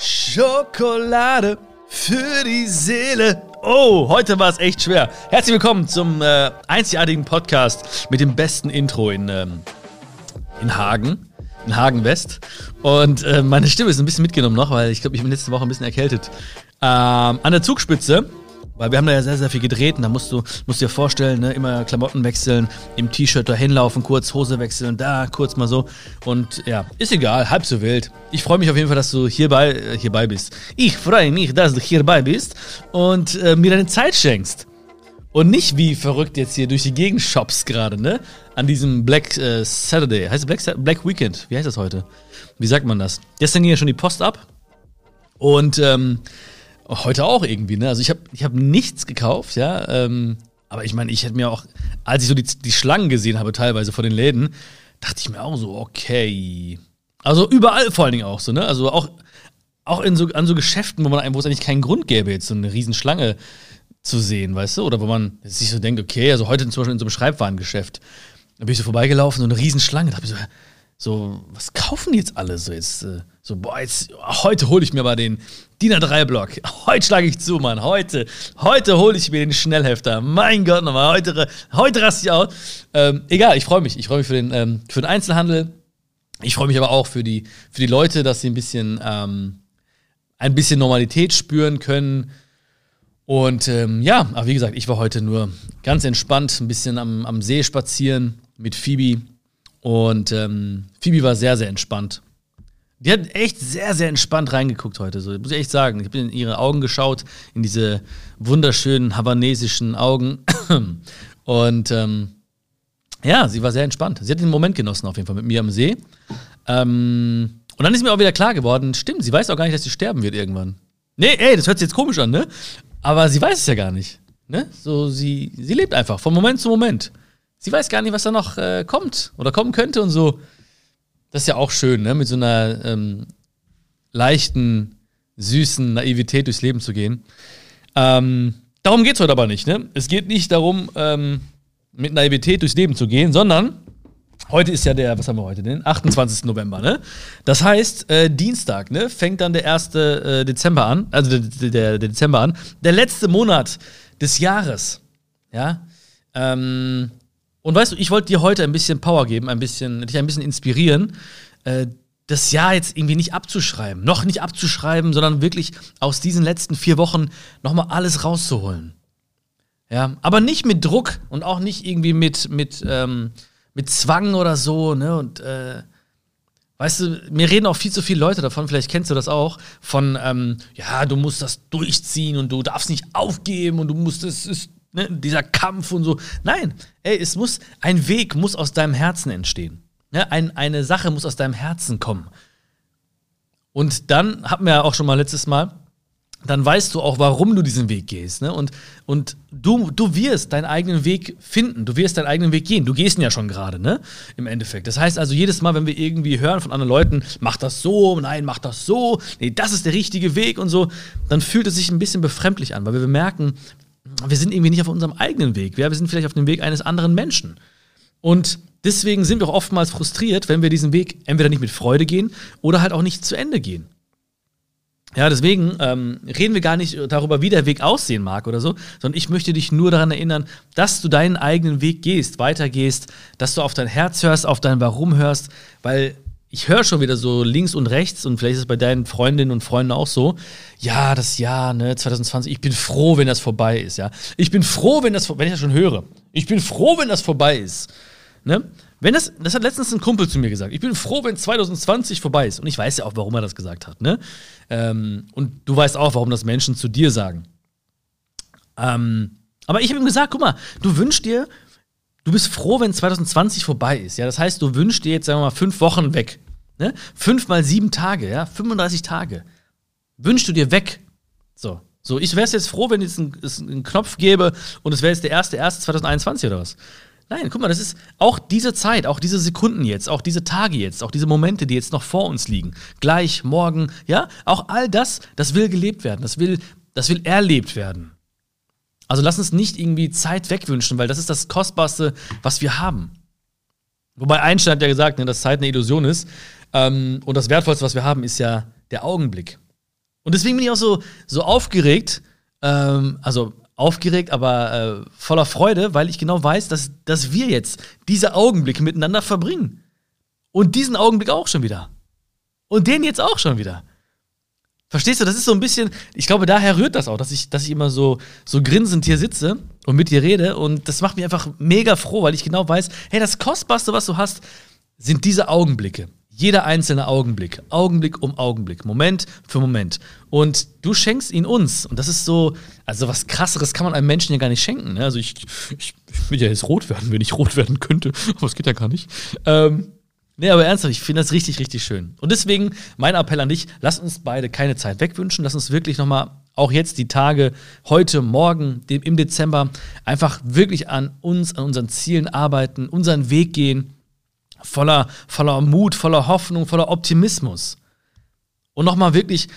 Schokolade für die Seele. Oh, heute war es echt schwer. Herzlich willkommen zum äh, einzigartigen Podcast mit dem besten Intro in, ähm, in Hagen, in Hagen West. Und äh, meine Stimme ist ein bisschen mitgenommen noch, weil ich glaube, ich bin letzte Woche ein bisschen erkältet. Ähm, an der Zugspitze weil wir haben da ja sehr, sehr viel gedreht und da musst du, musst du dir vorstellen, ne, immer Klamotten wechseln, im T-Shirt dahin laufen, kurz Hose wechseln, da kurz mal so. Und ja, ist egal, halb so wild. Ich freue mich auf jeden Fall, dass du hierbei, äh, hierbei bist. Ich freue mich, dass du hierbei bist und äh, mir deine Zeit schenkst. Und nicht wie verrückt jetzt hier durch die Gegend shops gerade, ne? An diesem Black äh, Saturday. Heißt Black, Black Weekend? Wie heißt das heute? Wie sagt man das? Gestern ging ja schon die Post ab. Und ähm, Heute auch irgendwie, ne? Also ich habe ich hab nichts gekauft, ja. Ähm, aber ich meine, ich hätte mir auch, als ich so die, die Schlangen gesehen habe, teilweise vor den Läden, dachte ich mir auch so, okay. Also überall vor allen Dingen auch so, ne? Also auch, auch in so, an so Geschäften, wo man wo es eigentlich keinen Grund gäbe, jetzt so eine Riesenschlange zu sehen, weißt du? Oder wo man sich so denkt, okay, also heute zum Beispiel in so einem Schreibwarengeschäft, da bin ich so vorbeigelaufen, so eine Riesenschlange, da habe ich so, so, was kaufen die jetzt alle so jetzt? Äh, so, boah, jetzt, heute hole ich mir mal den DIN A3-Block. Heute schlage ich zu, Mann. Heute, heute hole ich mir den Schnellhefter. Mein Gott, nochmal, heute, heute raste ich aus. Ähm, egal, ich freue mich. Ich freue mich für den, ähm, für den Einzelhandel. Ich freue mich aber auch für die, für die Leute, dass sie ein bisschen, ähm, ein bisschen Normalität spüren können. Und ähm, ja, aber wie gesagt, ich war heute nur ganz entspannt, ein bisschen am, am See spazieren mit Phoebe. Und ähm, Phoebe war sehr, sehr entspannt. Die hat echt sehr, sehr entspannt reingeguckt heute, so muss ich echt sagen. Ich habe in ihre Augen geschaut, in diese wunderschönen havanesischen Augen. Und ähm, ja, sie war sehr entspannt. Sie hat den Moment genossen, auf jeden Fall, mit mir am See. Ähm, und dann ist mir auch wieder klar geworden, stimmt, sie weiß auch gar nicht, dass sie sterben wird irgendwann. Nee, ey, das hört sich jetzt komisch an, ne? Aber sie weiß es ja gar nicht. Ne? So, sie, sie lebt einfach von Moment zu Moment sie weiß gar nicht, was da noch äh, kommt oder kommen könnte und so. Das ist ja auch schön, ne? mit so einer ähm, leichten, süßen Naivität durchs Leben zu gehen. Ähm, darum geht es heute aber nicht. Ne? Es geht nicht darum, ähm, mit Naivität durchs Leben zu gehen, sondern heute ist ja der, was haben wir heute denn? 28. November, ne? Das heißt, äh, Dienstag, ne? Fängt dann der 1. Äh, Dezember an, also der, der, der, Dezember an. Der letzte Monat des Jahres. Ja. Ähm, und weißt du, ich wollte dir heute ein bisschen Power geben, ein bisschen, dich ein bisschen inspirieren, äh, das Jahr jetzt irgendwie nicht abzuschreiben, noch nicht abzuschreiben, sondern wirklich aus diesen letzten vier Wochen nochmal alles rauszuholen. Ja, aber nicht mit Druck und auch nicht irgendwie mit, mit, ähm, mit Zwang oder so, ne? Und äh, weißt du, mir reden auch viel zu viele Leute davon, vielleicht kennst du das auch, von ähm, ja, du musst das durchziehen und du darfst nicht aufgeben und du musst es ist ne, dieser Kampf und so. Nein, ey, es muss, ein Weg muss aus deinem Herzen entstehen. Ne? Ein, eine Sache muss aus deinem Herzen kommen. Und dann hatten wir ja auch schon mal letztes Mal, dann weißt du auch, warum du diesen Weg gehst. Ne? Und, und du, du wirst deinen eigenen Weg finden. Du wirst deinen eigenen Weg gehen. Du gehst ihn ja schon gerade, ne? Im Endeffekt. Das heißt also, jedes Mal, wenn wir irgendwie hören von anderen Leuten, mach das so, nein, mach das so, nee, das ist der richtige Weg und so, dann fühlt es sich ein bisschen befremdlich an, weil wir merken, wir sind irgendwie nicht auf unserem eigenen Weg. Wir sind vielleicht auf dem Weg eines anderen Menschen. Und deswegen sind wir auch oftmals frustriert, wenn wir diesen Weg entweder nicht mit Freude gehen oder halt auch nicht zu Ende gehen. Ja, deswegen ähm, reden wir gar nicht darüber, wie der Weg aussehen mag oder so, sondern ich möchte dich nur daran erinnern, dass du deinen eigenen Weg gehst, weitergehst, dass du auf dein Herz hörst, auf dein Warum hörst, weil ich höre schon wieder so links und rechts und vielleicht ist es bei deinen Freundinnen und Freunden auch so. Ja, das Jahr, ne, 2020, ich bin froh, wenn das vorbei ist, ja. Ich bin froh, wenn das, wenn ich das schon höre. Ich bin froh, wenn das vorbei ist. Ne? Wenn das, das hat letztens ein Kumpel zu mir gesagt. Ich bin froh, wenn 2020 vorbei ist. Und ich weiß ja auch, warum er das gesagt hat, ne? Ähm, und du weißt auch, warum das Menschen zu dir sagen. Ähm, aber ich habe ihm gesagt, guck mal, du wünschst dir du bist froh, wenn 2020 vorbei ist. Ja, das heißt, du wünschst dir jetzt, sagen wir mal, fünf Wochen weg. Ne? Fünf mal sieben Tage, ja, 35 Tage. Wünschst du dir weg. So. So, ich wäre jetzt froh, wenn es einen, Knopf gäbe und es wäre jetzt der erste, erste 2021 oder was. Nein, guck mal, das ist auch diese Zeit, auch diese Sekunden jetzt, auch diese Tage jetzt, auch diese Momente, die jetzt noch vor uns liegen. Gleich, morgen, ja, auch all das, das will gelebt werden, das will, das will erlebt werden. Also lass uns nicht irgendwie Zeit wegwünschen, weil das ist das Kostbarste, was wir haben. Wobei Einstein hat ja gesagt, ne, dass Zeit eine Illusion ist. Ähm, und das Wertvollste, was wir haben, ist ja der Augenblick. Und deswegen bin ich auch so, so aufgeregt, ähm, also aufgeregt, aber äh, voller Freude, weil ich genau weiß, dass, dass wir jetzt diese Augenblicke miteinander verbringen. Und diesen Augenblick auch schon wieder. Und den jetzt auch schon wieder. Verstehst du, das ist so ein bisschen, ich glaube, daher rührt das auch, dass ich, dass ich immer so, so grinsend hier sitze und mit dir rede. Und das macht mich einfach mega froh, weil ich genau weiß, hey, das Kostbarste, was du hast, sind diese Augenblicke. Jeder einzelne Augenblick. Augenblick um Augenblick. Moment für Moment. Und du schenkst ihn uns. Und das ist so, also was krasseres kann man einem Menschen ja gar nicht schenken. Ne? Also ich, ich, ich würde ja jetzt rot werden, wenn ich rot werden könnte. Aber es geht ja gar nicht. Ähm, Nee, aber ernsthaft, ich finde das richtig, richtig schön. Und deswegen mein Appell an dich, lass uns beide keine Zeit wegwünschen, lass uns wirklich nochmal, auch jetzt die Tage, heute, morgen, im Dezember, einfach wirklich an uns, an unseren Zielen arbeiten, unseren Weg gehen, voller, voller Mut, voller Hoffnung, voller Optimismus. Und nochmal wirklich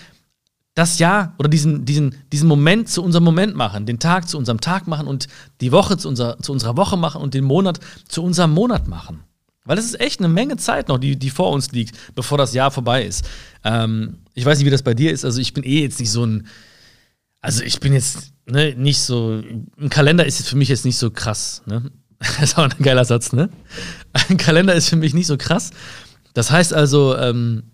das Jahr oder diesen, diesen, diesen Moment zu unserem Moment machen, den Tag zu unserem Tag machen und die Woche zu, unser, zu unserer Woche machen und den Monat zu unserem Monat machen. Weil es ist echt eine Menge Zeit noch, die, die vor uns liegt, bevor das Jahr vorbei ist. Ähm, ich weiß nicht, wie das bei dir ist. Also ich bin eh jetzt nicht so ein. Also ich bin jetzt ne, nicht so. Ein Kalender ist jetzt für mich jetzt nicht so krass. Ne? Das ist auch ein geiler Satz, ne? Ein Kalender ist für mich nicht so krass. Das heißt also, ähm,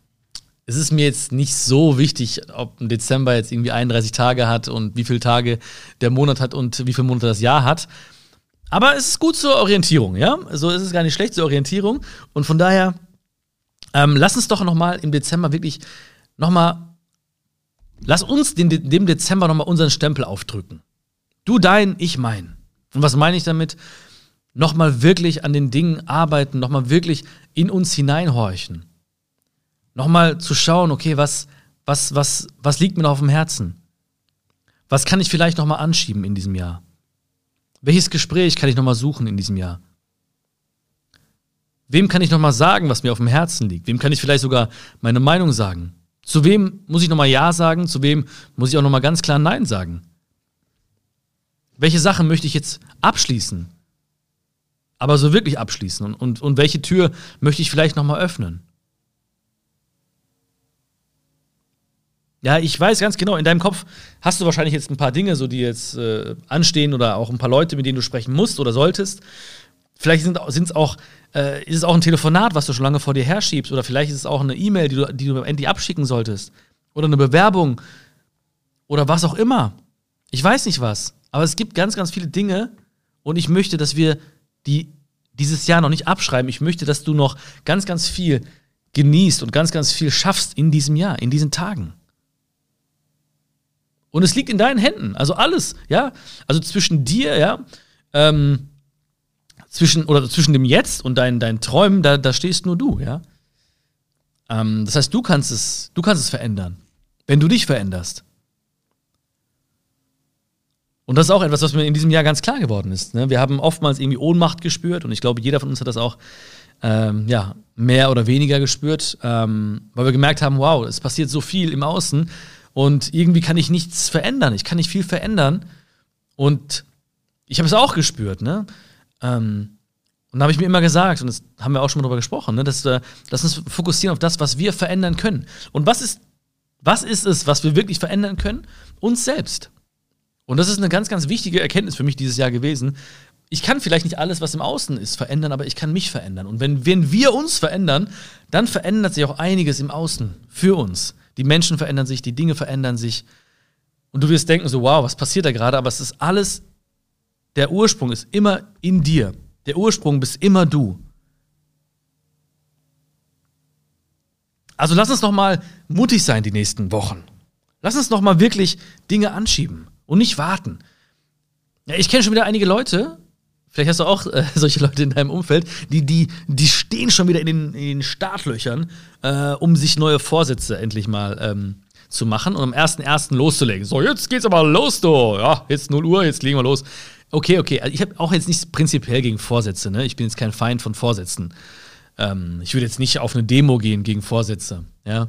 es ist mir jetzt nicht so wichtig, ob ein Dezember jetzt irgendwie 31 Tage hat und wie viele Tage der Monat hat und wie viele Monate das Jahr hat. Aber es ist gut zur Orientierung, ja? So ist es gar nicht schlecht zur Orientierung. Und von daher, ähm, lass uns doch noch mal im Dezember wirklich noch mal, lass uns den, dem Dezember noch mal unseren Stempel aufdrücken. Du dein, ich mein. Und was meine ich damit? Noch mal wirklich an den Dingen arbeiten, noch mal wirklich in uns hineinhorchen. Noch mal zu schauen, okay, was, was, was, was liegt mir noch auf dem Herzen? Was kann ich vielleicht noch mal anschieben in diesem Jahr? Welches Gespräch kann ich nochmal suchen in diesem Jahr? Wem kann ich nochmal sagen, was mir auf dem Herzen liegt? Wem kann ich vielleicht sogar meine Meinung sagen? Zu wem muss ich nochmal Ja sagen? Zu wem muss ich auch nochmal ganz klar Nein sagen? Welche Sachen möchte ich jetzt abschließen? Aber so wirklich abschließen. Und, und, und welche Tür möchte ich vielleicht nochmal öffnen? Ja, ich weiß ganz genau, in deinem Kopf hast du wahrscheinlich jetzt ein paar Dinge, so die jetzt äh, anstehen oder auch ein paar Leute, mit denen du sprechen musst oder solltest. Vielleicht sind es auch, äh, ist es auch ein Telefonat, was du schon lange vor dir herschiebst, oder vielleicht ist es auch eine E-Mail, die du, die du endlich abschicken solltest. Oder eine Bewerbung. Oder was auch immer. Ich weiß nicht was. Aber es gibt ganz, ganz viele Dinge und ich möchte, dass wir die dieses Jahr noch nicht abschreiben. Ich möchte, dass du noch ganz, ganz viel genießt und ganz, ganz viel schaffst in diesem Jahr, in diesen Tagen. Und es liegt in deinen Händen. Also alles, ja. Also zwischen dir, ja, ähm, zwischen, oder zwischen dem Jetzt und deinen, deinen Träumen, da, da stehst nur du, ja. Ähm, das heißt, du kannst es, du kannst es verändern, wenn du dich veränderst. Und das ist auch etwas, was mir in diesem Jahr ganz klar geworden ist. Ne? Wir haben oftmals irgendwie Ohnmacht gespürt und ich glaube, jeder von uns hat das auch ähm, ja, mehr oder weniger gespürt, ähm, weil wir gemerkt haben, wow, es passiert so viel im Außen und irgendwie kann ich nichts verändern. Ich kann nicht viel verändern. Und ich habe es auch gespürt, ne? Ähm, und da habe ich mir immer gesagt, und das haben wir auch schon mal drüber gesprochen, ne, dass wir lass uns fokussieren auf das, was wir verändern können. Und was ist, was ist es, was wir wirklich verändern können? Uns selbst. Und das ist eine ganz, ganz wichtige Erkenntnis für mich dieses Jahr gewesen. Ich kann vielleicht nicht alles, was im Außen ist, verändern, aber ich kann mich verändern. Und wenn, wenn wir uns verändern, dann verändert sich auch einiges im Außen für uns. Die Menschen verändern sich, die Dinge verändern sich. Und du wirst denken, so, wow, was passiert da gerade? Aber es ist alles, der Ursprung ist immer in dir. Der Ursprung bist immer du. Also lass uns noch mal mutig sein die nächsten Wochen. Lass uns noch mal wirklich Dinge anschieben und nicht warten. Ja, ich kenne schon wieder einige Leute, Vielleicht hast du auch äh, solche Leute in deinem Umfeld, die, die, die stehen schon wieder in den, in den Startlöchern, äh, um sich neue Vorsätze endlich mal ähm, zu machen und am 1.1. loszulegen. So, jetzt geht's aber los, du. Ja, jetzt 0 Uhr, jetzt legen wir los. Okay, okay. Also ich habe auch jetzt nichts prinzipiell gegen Vorsätze, ne? Ich bin jetzt kein Feind von Vorsätzen. Ähm, ich würde jetzt nicht auf eine Demo gehen gegen Vorsätze, ja.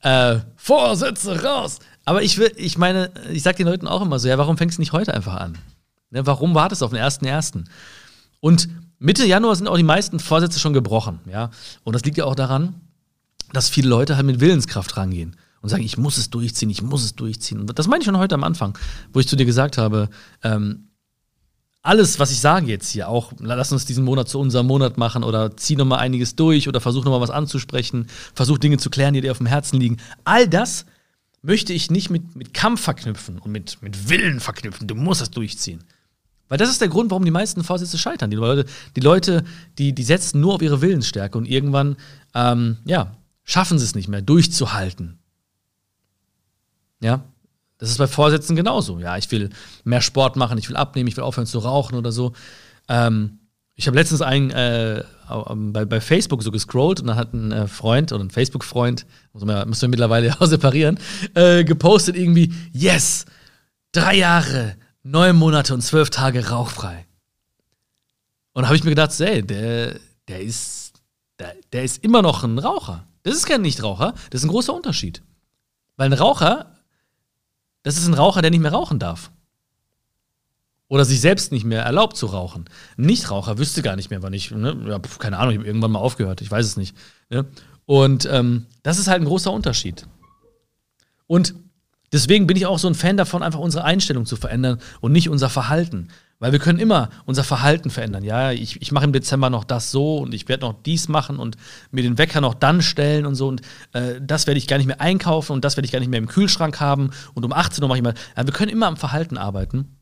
Äh, Vorsätze raus! Aber ich will, ich meine, ich sag den Leuten auch immer so, ja, warum fängst du nicht heute einfach an? Ne, warum wartest du auf den 1.1.? Und Mitte Januar sind auch die meisten Vorsätze schon gebrochen. Ja? Und das liegt ja auch daran, dass viele Leute halt mit Willenskraft rangehen. und sagen, ich muss es durchziehen, ich muss es durchziehen. Und das meine ich schon heute am Anfang, wo ich zu dir gesagt habe, ähm, alles, was ich sage jetzt hier, auch lass uns diesen Monat zu unserem Monat machen oder zieh noch mal einiges durch oder versuch noch mal was anzusprechen, versuch Dinge zu klären, die dir auf dem Herzen liegen. All das möchte ich nicht mit, mit Kampf verknüpfen und mit, mit Willen verknüpfen. Du musst das durchziehen. Weil das ist der Grund, warum die meisten Vorsätze scheitern. Die Leute, die, Leute, die, die setzen nur auf ihre Willensstärke und irgendwann, ähm, ja, schaffen sie es nicht mehr, durchzuhalten. Ja, das ist bei Vorsätzen genauso. Ja, ich will mehr Sport machen, ich will abnehmen, ich will aufhören zu rauchen oder so. Ähm, ich habe letztens einen äh, bei, bei, Facebook so gescrollt und da hat ein äh, Freund oder ein Facebook-Freund, müssen wir mittlerweile auch separieren, äh, gepostet irgendwie, yes, drei Jahre, neun Monate und zwölf Tage rauchfrei. Und habe ich mir gedacht, ey, der, der, ist, der, der ist immer noch ein Raucher. Das ist kein Nichtraucher, das ist ein großer Unterschied. Weil ein Raucher das ist ein Raucher, der nicht mehr rauchen darf. Oder sich selbst nicht mehr erlaubt zu rauchen. Ein Nichtraucher wüsste gar nicht mehr, wann ich, ne? ja, keine Ahnung, ich habe irgendwann mal aufgehört, ich weiß es nicht. Ne? Und ähm, das ist halt ein großer Unterschied. Und deswegen bin ich auch so ein Fan davon, einfach unsere Einstellung zu verändern und nicht unser Verhalten. Weil wir können immer unser Verhalten verändern. Ja, ich, ich mache im Dezember noch das so und ich werde noch dies machen und mir den Wecker noch dann stellen und so. Und äh, das werde ich gar nicht mehr einkaufen und das werde ich gar nicht mehr im Kühlschrank haben. Und um 18 Uhr mache ich mal. Ja, wir können immer am Verhalten arbeiten.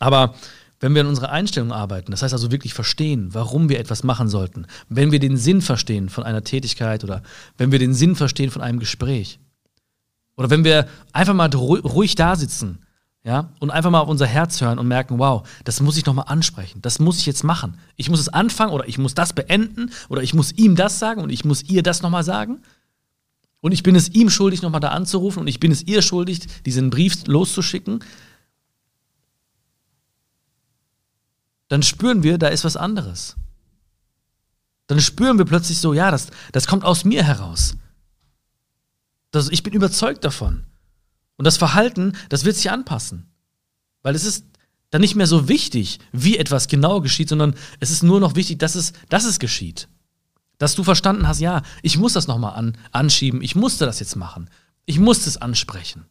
Aber wenn wir an unserer Einstellung arbeiten, das heißt also wirklich verstehen, warum wir etwas machen sollten, wenn wir den Sinn verstehen von einer Tätigkeit oder wenn wir den Sinn verstehen von einem Gespräch oder wenn wir einfach mal ruhig da sitzen ja, und einfach mal auf unser Herz hören und merken, wow, das muss ich nochmal ansprechen, das muss ich jetzt machen. Ich muss es anfangen oder ich muss das beenden oder ich muss ihm das sagen und ich muss ihr das nochmal sagen. Und ich bin es ihm schuldig, nochmal da anzurufen und ich bin es ihr schuldig, diesen Brief loszuschicken. Dann spüren wir, da ist was anderes. Dann spüren wir plötzlich so, ja, das, das kommt aus mir heraus. Das, ich bin überzeugt davon. Und das Verhalten, das wird sich anpassen. Weil es ist dann nicht mehr so wichtig, wie etwas genau geschieht, sondern es ist nur noch wichtig, dass es, dass es geschieht. Dass du verstanden hast, ja, ich muss das nochmal an, anschieben, ich musste das jetzt machen, ich musste es ansprechen.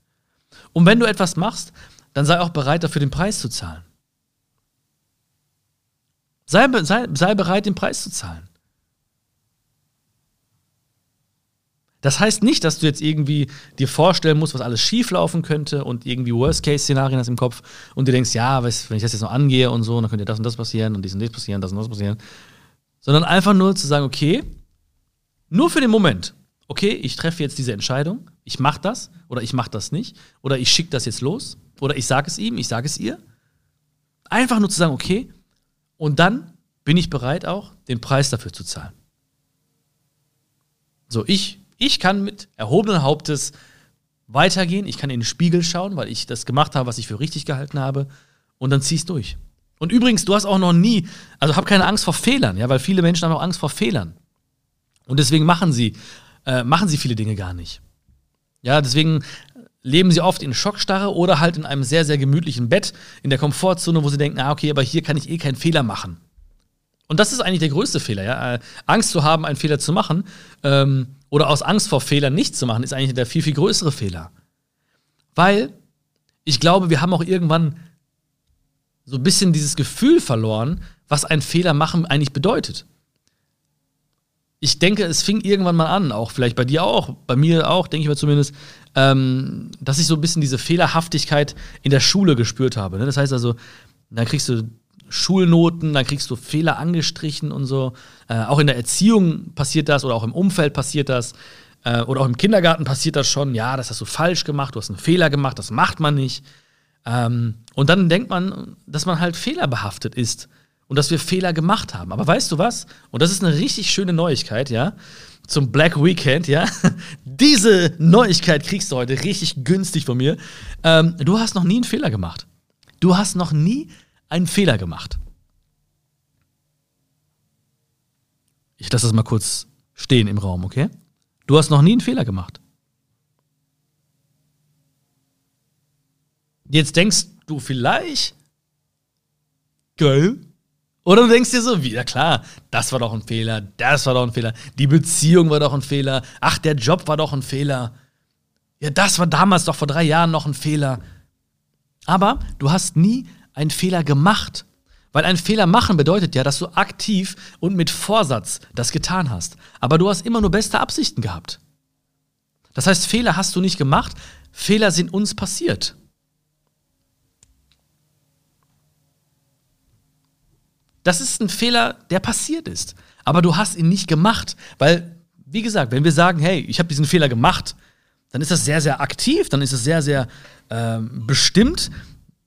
Und wenn du etwas machst, dann sei auch bereit, dafür den Preis zu zahlen. Sei, sei, sei bereit, den Preis zu zahlen. Das heißt nicht, dass du jetzt irgendwie dir vorstellen musst, was alles schieflaufen könnte und irgendwie Worst-Case-Szenarien hast im Kopf und du denkst, ja, wenn ich das jetzt noch angehe und so, dann könnte das und das passieren und dies und das passieren, das und das passieren. Sondern einfach nur zu sagen, okay, nur für den Moment, okay, ich treffe jetzt diese Entscheidung, ich mache das oder ich mache das nicht oder ich schicke das jetzt los oder ich sage es ihm, ich sage es ihr. Einfach nur zu sagen, okay, und dann bin ich bereit auch, den Preis dafür zu zahlen. So, ich ich kann mit erhobenen Hauptes weitergehen, ich kann in den Spiegel schauen, weil ich das gemacht habe, was ich für richtig gehalten habe, und dann zieh's durch. Und übrigens, du hast auch noch nie, also hab keine Angst vor Fehlern, ja, weil viele Menschen haben auch Angst vor Fehlern. Und deswegen machen sie, äh, machen sie viele Dinge gar nicht. Ja, deswegen leben sie oft in Schockstarre oder halt in einem sehr, sehr gemütlichen Bett in der Komfortzone, wo sie denken, ah, okay, aber hier kann ich eh keinen Fehler machen. Und das ist eigentlich der größte Fehler, ja. Äh, Angst zu haben, einen Fehler zu machen ähm, oder aus Angst vor Fehlern nicht zu machen, ist eigentlich der viel, viel größere Fehler. Weil ich glaube, wir haben auch irgendwann so ein bisschen dieses Gefühl verloren, was ein Fehler machen eigentlich bedeutet. Ich denke, es fing irgendwann mal an, auch vielleicht bei dir auch, bei mir auch, denke ich mal zumindest, ähm, dass ich so ein bisschen diese Fehlerhaftigkeit in der Schule gespürt habe. Ne? Das heißt also, da kriegst du Schulnoten, dann kriegst du Fehler angestrichen und so. Äh, auch in der Erziehung passiert das oder auch im Umfeld passiert das. Äh, oder auch im Kindergarten passiert das schon. Ja, das hast du falsch gemacht, du hast einen Fehler gemacht, das macht man nicht. Ähm, und dann denkt man, dass man halt fehlerbehaftet ist und dass wir Fehler gemacht haben. Aber weißt du was? Und das ist eine richtig schöne Neuigkeit, ja? Zum Black Weekend, ja? Diese Neuigkeit kriegst du heute richtig günstig von mir. Ähm, du hast noch nie einen Fehler gemacht. Du hast noch nie einen Fehler gemacht. Ich lasse das mal kurz stehen im Raum, okay? Du hast noch nie einen Fehler gemacht. Jetzt denkst du vielleicht, geil. Oder du denkst dir so, wieder klar, das war doch ein Fehler, das war doch ein Fehler, die Beziehung war doch ein Fehler, ach, der Job war doch ein Fehler. Ja, das war damals doch vor drei Jahren noch ein Fehler. Aber du hast nie einen Fehler gemacht. Weil ein Fehler machen bedeutet ja, dass du aktiv und mit Vorsatz das getan hast. Aber du hast immer nur beste Absichten gehabt. Das heißt, Fehler hast du nicht gemacht, Fehler sind uns passiert. Das ist ein Fehler, der passiert ist. Aber du hast ihn nicht gemacht, weil, wie gesagt, wenn wir sagen, hey, ich habe diesen Fehler gemacht, dann ist das sehr, sehr aktiv, dann ist es sehr, sehr ähm, bestimmt.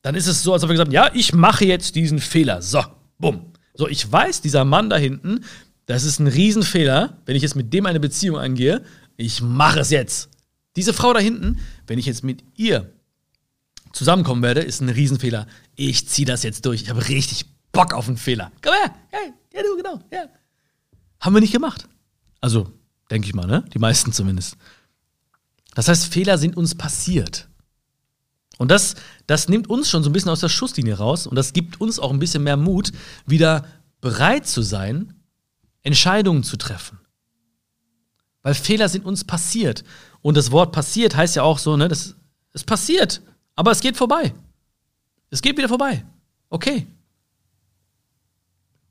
Dann ist es so, als ob wir gesagt haben, ja, ich mache jetzt diesen Fehler. So, bumm. So, ich weiß, dieser Mann da hinten, das ist ein Riesenfehler, wenn ich jetzt mit dem eine Beziehung eingehe. Ich mache es jetzt. Diese Frau da hinten, wenn ich jetzt mit ihr zusammenkommen werde, ist ein Riesenfehler. Ich ziehe das jetzt durch. Ich habe richtig Bock auf einen Fehler. Komm her. Hey, ja, du, genau. Ja. Haben wir nicht gemacht. Also, denke ich mal, ne? Die meisten zumindest. Das heißt, Fehler sind uns passiert. Und das, das nimmt uns schon so ein bisschen aus der Schusslinie raus und das gibt uns auch ein bisschen mehr Mut, wieder bereit zu sein, Entscheidungen zu treffen. Weil Fehler sind uns passiert. Und das Wort passiert heißt ja auch so, ne, das, es passiert, aber es geht vorbei. Es geht wieder vorbei. Okay.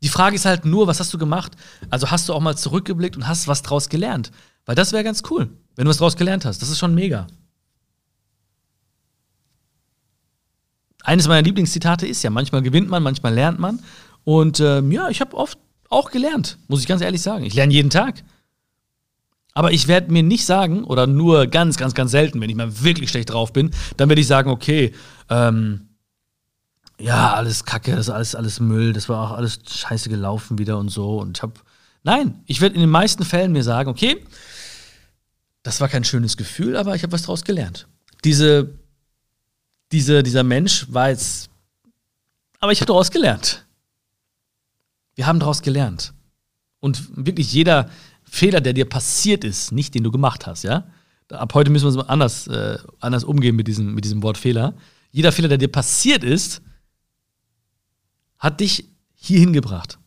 Die Frage ist halt nur, was hast du gemacht? Also hast du auch mal zurückgeblickt und hast was draus gelernt? Weil das wäre ganz cool. Wenn du was draus gelernt hast, das ist schon mega. Eines meiner Lieblingszitate ist ja, manchmal gewinnt man, manchmal lernt man. Und ähm, ja, ich habe oft auch gelernt, muss ich ganz ehrlich sagen. Ich lerne jeden Tag. Aber ich werde mir nicht sagen, oder nur ganz, ganz, ganz selten, wenn ich mal wirklich schlecht drauf bin, dann werde ich sagen, okay, ähm, ja, alles Kacke, das ist alles, alles Müll, das war auch alles scheiße gelaufen wieder und so. Und ich habe, nein, ich werde in den meisten Fällen mir sagen, okay, das war kein schönes Gefühl, aber ich habe was daraus gelernt. Diese, diese, dieser Mensch war jetzt, aber ich habe daraus gelernt. Wir haben daraus gelernt. Und wirklich jeder Fehler, der dir passiert ist, nicht den du gemacht hast, ja. Ab heute müssen wir uns anders, äh, anders umgehen mit diesem, mit diesem Wort Fehler. Jeder Fehler, der dir passiert ist, hat dich hier hingebracht.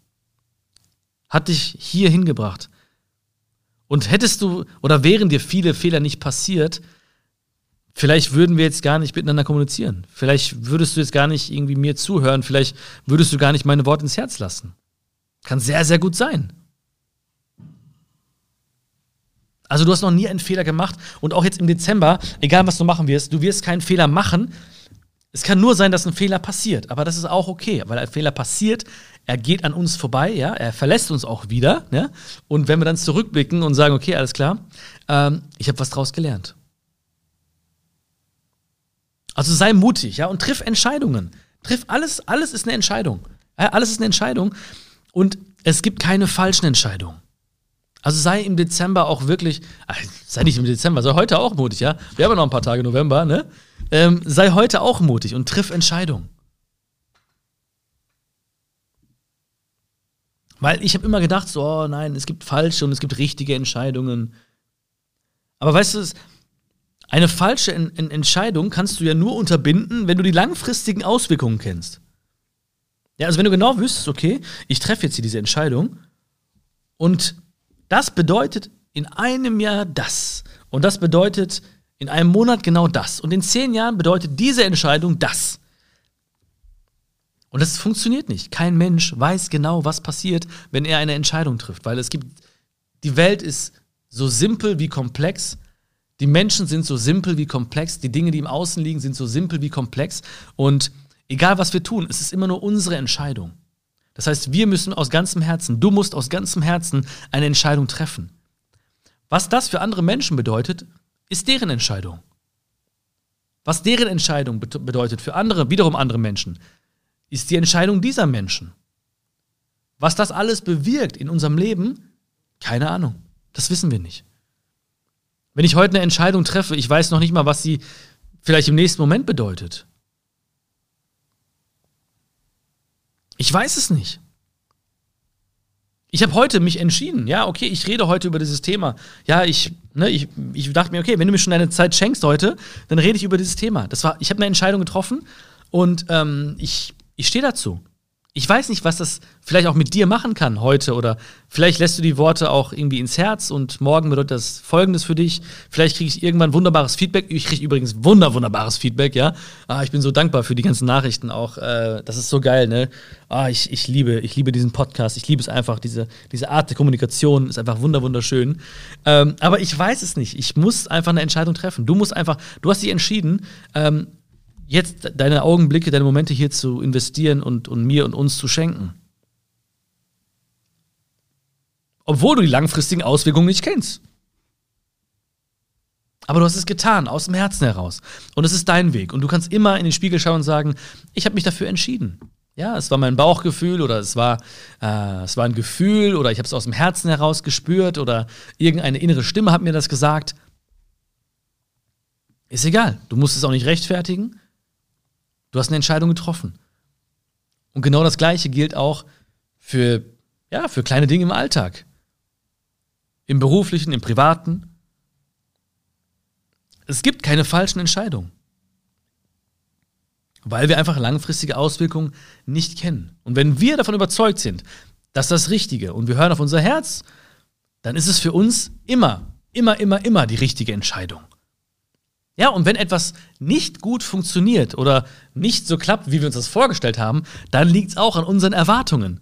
Hat dich hier hingebracht. Und hättest du oder wären dir viele Fehler nicht passiert, vielleicht würden wir jetzt gar nicht miteinander kommunizieren. Vielleicht würdest du jetzt gar nicht irgendwie mir zuhören. Vielleicht würdest du gar nicht meine Worte ins Herz lassen. Kann sehr, sehr gut sein. Also du hast noch nie einen Fehler gemacht und auch jetzt im Dezember, egal was du machen wirst, du wirst keinen Fehler machen. Es kann nur sein, dass ein Fehler passiert, aber das ist auch okay, weil ein Fehler passiert, er geht an uns vorbei, ja, er verlässt uns auch wieder, ja. Und wenn wir dann zurückblicken und sagen, okay, alles klar, ähm, ich habe was draus gelernt. Also sei mutig, ja, und triff Entscheidungen. Triff alles, alles ist eine Entscheidung. Ja, alles ist eine Entscheidung und es gibt keine falschen Entscheidungen. Also sei im Dezember auch wirklich, ach, sei nicht im Dezember, sei heute auch mutig, ja. Wir haben ja noch ein paar Tage November, ne? Ähm, sei heute auch mutig und triff Entscheidungen. Weil ich habe immer gedacht, so, oh nein, es gibt falsche und es gibt richtige Entscheidungen. Aber weißt du, eine falsche en en Entscheidung kannst du ja nur unterbinden, wenn du die langfristigen Auswirkungen kennst. Ja, also wenn du genau wüsstest, okay, ich treffe jetzt hier diese Entscheidung und das bedeutet in einem Jahr das und das bedeutet in einem Monat genau das und in zehn Jahren bedeutet diese Entscheidung das. Und das funktioniert nicht. Kein Mensch weiß genau, was passiert, wenn er eine Entscheidung trifft, weil es gibt, die Welt ist so simpel wie komplex. Die Menschen sind so simpel wie komplex. Die Dinge, die im Außen liegen, sind so simpel wie komplex. Und egal, was wir tun, es ist immer nur unsere Entscheidung. Das heißt, wir müssen aus ganzem Herzen, du musst aus ganzem Herzen eine Entscheidung treffen. Was das für andere Menschen bedeutet, ist deren Entscheidung. Was deren Entscheidung bedeutet für andere, wiederum andere Menschen, ist die Entscheidung dieser Menschen. Was das alles bewirkt in unserem Leben, keine Ahnung. Das wissen wir nicht. Wenn ich heute eine Entscheidung treffe, ich weiß noch nicht mal, was sie vielleicht im nächsten Moment bedeutet. Ich weiß es nicht. Ich habe heute mich entschieden, ja, okay, ich rede heute über dieses Thema. Ja, ich, ne, ich, ich dachte mir, okay, wenn du mir schon deine Zeit schenkst heute, dann rede ich über dieses Thema. Das war, ich habe eine Entscheidung getroffen und ähm, ich ich stehe dazu. Ich weiß nicht, was das vielleicht auch mit dir machen kann heute oder vielleicht lässt du die Worte auch irgendwie ins Herz und morgen bedeutet das Folgendes für dich. Vielleicht kriege ich irgendwann wunderbares Feedback. Ich kriege übrigens wunder, wunderbares Feedback, ja. Ah, ich bin so dankbar für die ganzen Nachrichten auch. Äh, das ist so geil, ne? Ah, ich, ich liebe, ich liebe diesen Podcast. Ich liebe es einfach. Diese, diese Art der Kommunikation ist einfach wunder, wunderschön. Ähm, aber ich weiß es nicht. Ich muss einfach eine Entscheidung treffen. Du musst einfach, du hast dich entschieden, ähm, jetzt deine Augenblicke, deine Momente hier zu investieren und, und mir und uns zu schenken. Obwohl du die langfristigen Auswirkungen nicht kennst. Aber du hast es getan, aus dem Herzen heraus. Und es ist dein Weg. Und du kannst immer in den Spiegel schauen und sagen, ich habe mich dafür entschieden. Ja, es war mein Bauchgefühl oder es war, äh, es war ein Gefühl oder ich habe es aus dem Herzen heraus gespürt oder irgendeine innere Stimme hat mir das gesagt. Ist egal. Du musst es auch nicht rechtfertigen. Du hast eine Entscheidung getroffen. Und genau das Gleiche gilt auch für, ja, für kleine Dinge im Alltag. Im beruflichen, im privaten. Es gibt keine falschen Entscheidungen. Weil wir einfach langfristige Auswirkungen nicht kennen. Und wenn wir davon überzeugt sind, dass das Richtige und wir hören auf unser Herz, dann ist es für uns immer, immer, immer, immer die richtige Entscheidung. Ja, und wenn etwas nicht gut funktioniert oder nicht so klappt, wie wir uns das vorgestellt haben, dann liegt es auch an unseren Erwartungen.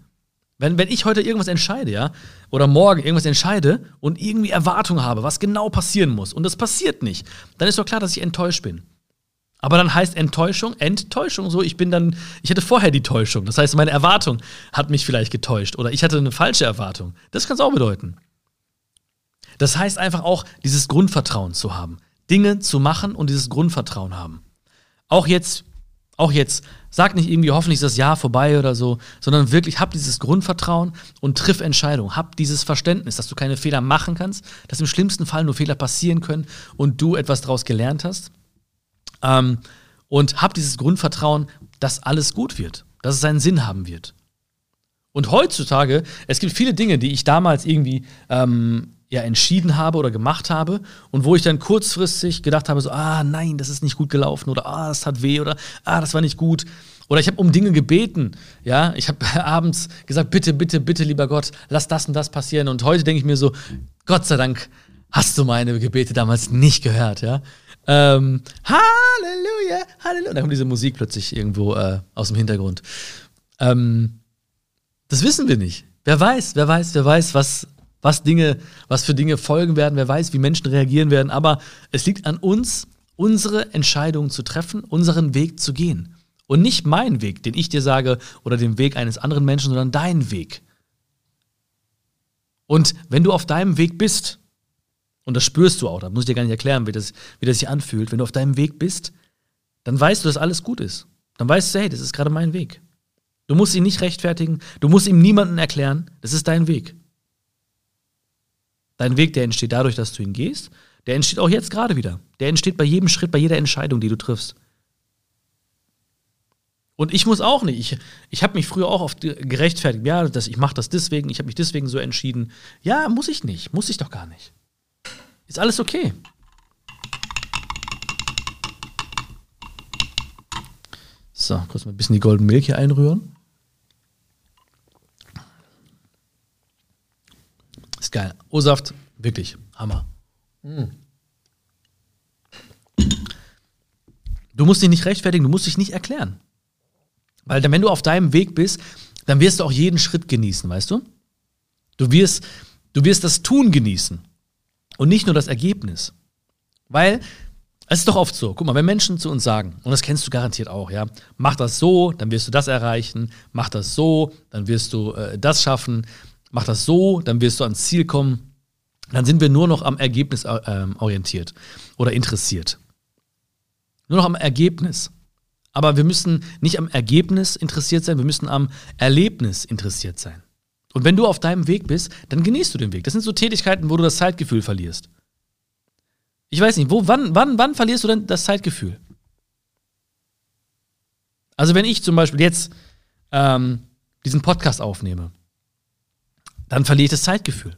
Wenn, wenn ich heute irgendwas entscheide, ja, oder morgen irgendwas entscheide und irgendwie Erwartungen habe, was genau passieren muss, und das passiert nicht, dann ist doch klar, dass ich enttäuscht bin. Aber dann heißt Enttäuschung, Enttäuschung so, ich bin dann, ich hatte vorher die Täuschung. Das heißt, meine Erwartung hat mich vielleicht getäuscht oder ich hatte eine falsche Erwartung. Das kann es auch bedeuten. Das heißt einfach auch, dieses Grundvertrauen zu haben. Dinge zu machen und dieses Grundvertrauen haben. Auch jetzt, auch jetzt, sag nicht irgendwie, hoffentlich ist das Jahr vorbei oder so, sondern wirklich hab dieses Grundvertrauen und triff Entscheidungen. Hab dieses Verständnis, dass du keine Fehler machen kannst, dass im schlimmsten Fall nur Fehler passieren können und du etwas daraus gelernt hast. Ähm, und hab dieses Grundvertrauen, dass alles gut wird, dass es seinen Sinn haben wird. Und heutzutage, es gibt viele Dinge, die ich damals irgendwie ähm, ja, entschieden habe oder gemacht habe und wo ich dann kurzfristig gedacht habe, so, ah nein, das ist nicht gut gelaufen oder ah, das hat weh oder ah, das war nicht gut. Oder ich habe um Dinge gebeten, ja, ich habe abends gesagt, bitte, bitte, bitte, lieber Gott, lass das und das passieren. Und heute denke ich mir so, Gott sei Dank hast du meine Gebete damals nicht gehört, ja. Ähm, Halleluja, Halleluja. Dann kommt diese Musik plötzlich irgendwo äh, aus dem Hintergrund. Ähm, das wissen wir nicht. Wer weiß, wer weiß, wer weiß, was was Dinge, was für Dinge folgen werden, wer weiß, wie Menschen reagieren werden, aber es liegt an uns, unsere Entscheidungen zu treffen, unseren Weg zu gehen. Und nicht meinen Weg, den ich dir sage, oder den Weg eines anderen Menschen, sondern deinen Weg. Und wenn du auf deinem Weg bist, und das spürst du auch, da muss ich dir gar nicht erklären, wie das, wie das sich anfühlt, wenn du auf deinem Weg bist, dann weißt du, dass alles gut ist. Dann weißt du, hey, das ist gerade mein Weg. Du musst ihn nicht rechtfertigen, du musst ihm niemanden erklären, das ist dein Weg. Dein Weg, der entsteht dadurch, dass du ihn gehst. Der entsteht auch jetzt gerade wieder. Der entsteht bei jedem Schritt, bei jeder Entscheidung, die du triffst. Und ich muss auch nicht. Ich, ich habe mich früher auch oft gerechtfertigt. Ja, das, ich mache das deswegen, ich habe mich deswegen so entschieden. Ja, muss ich nicht. Muss ich doch gar nicht. Ist alles okay. So, kurz mal ein bisschen die Golden Milk hier einrühren. Ist geil. O-Saft, wirklich Hammer. Mm. Du musst dich nicht rechtfertigen, du musst dich nicht erklären. Weil wenn du auf deinem Weg bist, dann wirst du auch jeden Schritt genießen, weißt du? Du wirst, du wirst das Tun genießen und nicht nur das Ergebnis. Weil es ist doch oft so, guck mal, wenn Menschen zu uns sagen, und das kennst du garantiert auch, ja, mach das so, dann wirst du das erreichen, mach das so, dann wirst du äh, das schaffen, mach das so, dann wirst du ans Ziel kommen. Dann sind wir nur noch am Ergebnis äh, orientiert oder interessiert. Nur noch am Ergebnis. Aber wir müssen nicht am Ergebnis interessiert sein, wir müssen am Erlebnis interessiert sein. Und wenn du auf deinem Weg bist, dann genießt du den Weg. Das sind so Tätigkeiten, wo du das Zeitgefühl verlierst. Ich weiß nicht, wo, wann, wann, wann verlierst du denn das Zeitgefühl? Also wenn ich zum Beispiel jetzt ähm, diesen Podcast aufnehme, dann verliere ich das Zeitgefühl.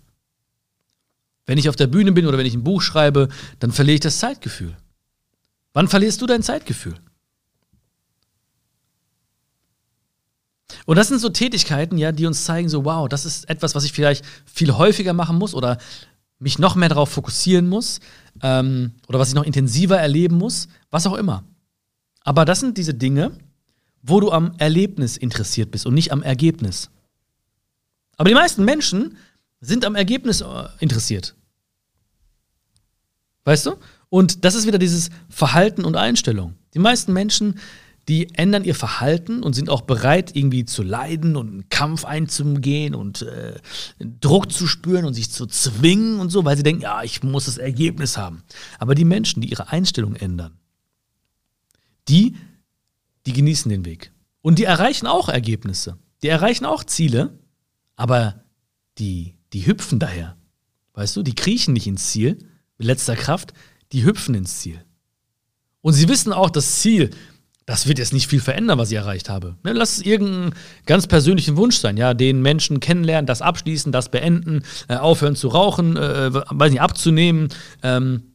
Wenn ich auf der Bühne bin oder wenn ich ein Buch schreibe, dann verliere ich das Zeitgefühl. Wann verlierst du dein Zeitgefühl? Und das sind so Tätigkeiten, ja, die uns zeigen, so, wow, das ist etwas, was ich vielleicht viel häufiger machen muss oder mich noch mehr darauf fokussieren muss ähm, oder was ich noch intensiver erleben muss, was auch immer. Aber das sind diese Dinge, wo du am Erlebnis interessiert bist und nicht am Ergebnis. Aber die meisten Menschen sind am Ergebnis äh, interessiert. Weißt du? Und das ist wieder dieses Verhalten und Einstellung. Die meisten Menschen, die ändern ihr Verhalten und sind auch bereit, irgendwie zu leiden und einen Kampf einzugehen und äh, Druck zu spüren und sich zu zwingen und so, weil sie denken, ja, ich muss das Ergebnis haben. Aber die Menschen, die ihre Einstellung ändern, die, die genießen den Weg. Und die erreichen auch Ergebnisse. Die erreichen auch Ziele, aber die, die hüpfen daher. Weißt du, die kriechen nicht ins Ziel mit letzter Kraft, die hüpfen ins Ziel. Und sie wissen auch, das Ziel, das wird jetzt nicht viel verändern, was ich erreicht habe. Ne, lass es irgendeinen ganz persönlichen Wunsch sein, ja, den Menschen kennenlernen, das abschließen, das beenden, äh, aufhören zu rauchen, äh, weiß nicht, abzunehmen, ähm,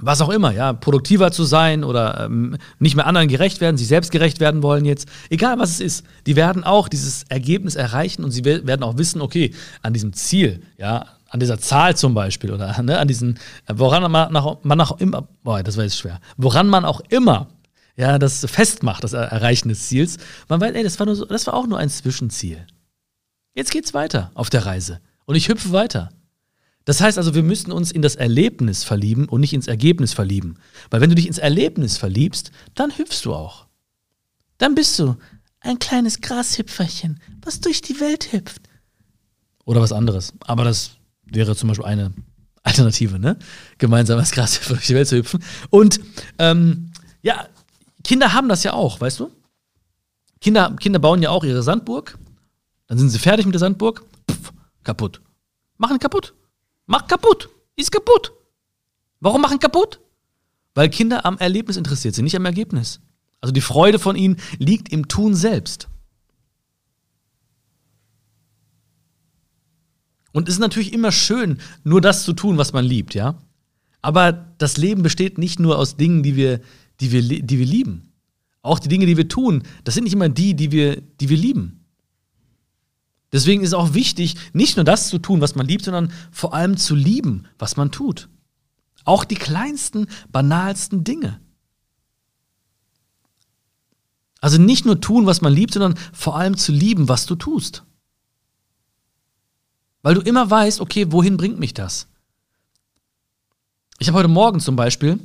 was auch immer, ja, produktiver zu sein oder ähm, nicht mehr anderen gerecht werden, sich selbst gerecht werden wollen jetzt, egal was es ist, die werden auch dieses Ergebnis erreichen und sie werden auch wissen, okay, an diesem Ziel, ja, an dieser Zahl zum Beispiel oder ne, an diesen, woran man auch, man auch immer, boah, das war jetzt schwer, woran man auch immer ja, das festmacht, das Erreichen des Ziels. Man weiß, ey, das war, nur so, das war auch nur ein Zwischenziel. Jetzt geht's weiter auf der Reise und ich hüpfe weiter. Das heißt also, wir müssen uns in das Erlebnis verlieben und nicht ins Ergebnis verlieben. Weil wenn du dich ins Erlebnis verliebst, dann hüpfst du auch. Dann bist du ein kleines Grashüpferchen, was durch die Welt hüpft. Oder was anderes. Aber das wäre zum Beispiel eine Alternative, ne? Gemeinsam als Grashüpfer durch die Welt zu hüpfen. Und ähm, ja, Kinder haben das ja auch, weißt du? Kinder, Kinder bauen ja auch ihre Sandburg. Dann sind sie fertig mit der Sandburg. Pff, kaputt. Machen kaputt. Mach kaputt. Ist kaputt. Warum machen kaputt? Weil Kinder am Erlebnis interessiert sind, nicht am Ergebnis. Also die Freude von ihnen liegt im Tun selbst. Und es ist natürlich immer schön, nur das zu tun, was man liebt, ja? Aber das Leben besteht nicht nur aus Dingen, die wir, die wir, die wir lieben. Auch die Dinge, die wir tun, das sind nicht immer die, die wir, die wir lieben. Deswegen ist es auch wichtig, nicht nur das zu tun, was man liebt, sondern vor allem zu lieben, was man tut. Auch die kleinsten, banalsten Dinge. Also nicht nur tun, was man liebt, sondern vor allem zu lieben, was du tust. Weil du immer weißt, okay, wohin bringt mich das? Ich habe heute Morgen zum Beispiel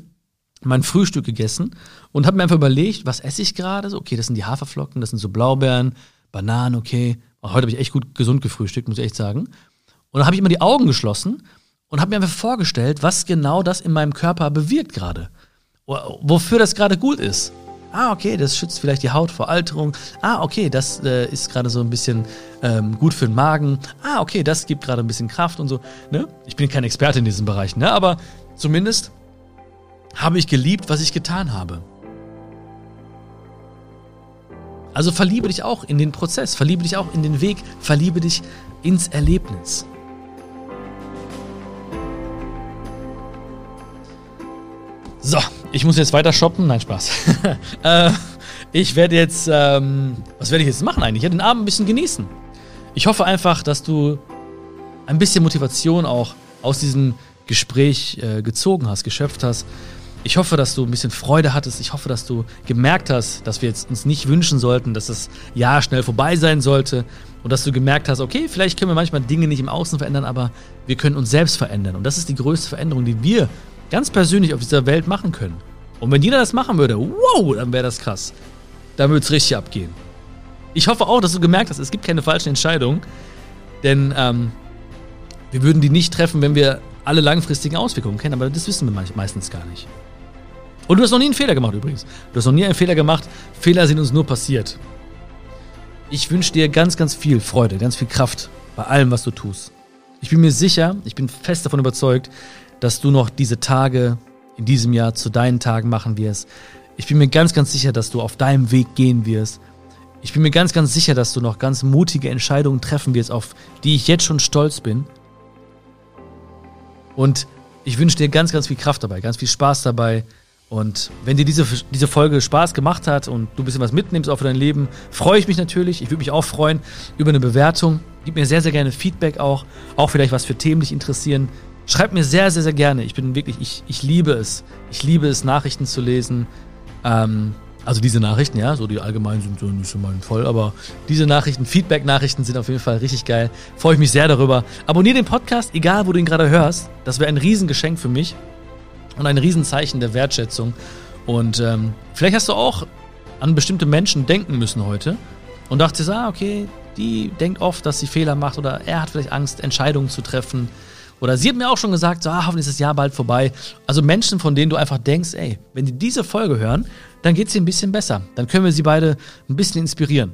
mein Frühstück gegessen und habe mir einfach überlegt, was esse ich gerade? So, okay, das sind die Haferflocken, das sind so Blaubeeren, Bananen, okay. Heute habe ich echt gut gesund gefrühstückt, muss ich echt sagen. Und dann habe ich immer die Augen geschlossen und habe mir einfach vorgestellt, was genau das in meinem Körper bewirkt gerade. Wofür das gerade gut ist. Ah, okay, das schützt vielleicht die Haut vor Alterung. Ah, okay, das äh, ist gerade so ein bisschen ähm, gut für den Magen. Ah, okay, das gibt gerade ein bisschen Kraft und so. Ne? Ich bin kein Experte in diesem Bereich, ne? aber zumindest habe ich geliebt, was ich getan habe. Also verliebe dich auch in den Prozess, verliebe dich auch in den Weg, verliebe dich ins Erlebnis. So, ich muss jetzt weiter shoppen. Nein, Spaß. äh, ich werde jetzt, ähm, was werde ich jetzt machen eigentlich? Ja, den Abend ein bisschen genießen. Ich hoffe einfach, dass du ein bisschen Motivation auch aus diesem Gespräch äh, gezogen hast, geschöpft hast. Ich hoffe, dass du ein bisschen Freude hattest. Ich hoffe, dass du gemerkt hast, dass wir jetzt uns nicht wünschen sollten, dass das Jahr schnell vorbei sein sollte. Und dass du gemerkt hast, okay, vielleicht können wir manchmal Dinge nicht im Außen verändern, aber wir können uns selbst verändern. Und das ist die größte Veränderung, die wir ganz persönlich auf dieser Welt machen können. Und wenn jeder das machen würde, wow, dann wäre das krass. Dann würde es richtig abgehen. Ich hoffe auch, dass du gemerkt hast, es gibt keine falschen Entscheidungen. Denn ähm, wir würden die nicht treffen, wenn wir alle langfristigen Auswirkungen kennen. Aber das wissen wir meistens gar nicht. Und du hast noch nie einen Fehler gemacht übrigens. Du hast noch nie einen Fehler gemacht. Fehler sind uns nur passiert. Ich wünsche dir ganz, ganz viel Freude, ganz viel Kraft bei allem, was du tust. Ich bin mir sicher, ich bin fest davon überzeugt, dass du noch diese Tage in diesem Jahr zu deinen Tagen machen wirst. Ich bin mir ganz, ganz sicher, dass du auf deinem Weg gehen wirst. Ich bin mir ganz, ganz sicher, dass du noch ganz mutige Entscheidungen treffen wirst, auf die ich jetzt schon stolz bin. Und ich wünsche dir ganz, ganz viel Kraft dabei, ganz viel Spaß dabei Und wenn dir diese, diese Folge Spaß gemacht hat und du ein bisschen was mitnimmst auch für dein Leben, freue ich mich natürlich. Ich würde mich auch freuen über eine Bewertung. Gib mir sehr, sehr gerne Feedback auch. Auch vielleicht was für Themen dich interessieren. Schreib mir sehr, sehr, sehr gerne. Ich bin wirklich, ich, ich liebe es. Ich liebe es, Nachrichten zu lesen. Ähm, also diese Nachrichten, ja, so die allgemeinen sind so nicht so mal voll, aber diese Nachrichten, Feedback-Nachrichten sind auf jeden Fall richtig geil. Freue ich mich sehr darüber. Abonnier den Podcast, egal wo du ihn gerade hörst. Das wäre ein Riesengeschenk für mich und ein Riesenzeichen der Wertschätzung. Und ähm, vielleicht hast du auch an bestimmte Menschen denken müssen heute und dachtest, ah, okay, die denkt oft, dass sie Fehler macht oder er hat vielleicht Angst, Entscheidungen zu treffen. Oder sie hat mir auch schon gesagt, so, ah, hoffentlich ist das Jahr bald vorbei. Also Menschen, von denen du einfach denkst, ey, wenn die diese Folge hören, dann geht es ein bisschen besser. Dann können wir sie beide ein bisschen inspirieren.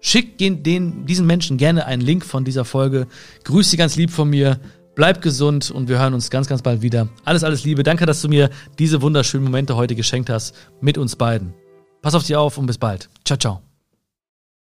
Schick den, diesen Menschen gerne einen Link von dieser Folge. Grüß sie ganz lieb von mir. Bleib gesund und wir hören uns ganz, ganz bald wieder. Alles, alles Liebe. Danke, dass du mir diese wunderschönen Momente heute geschenkt hast mit uns beiden. Pass auf dich auf und bis bald. Ciao, ciao.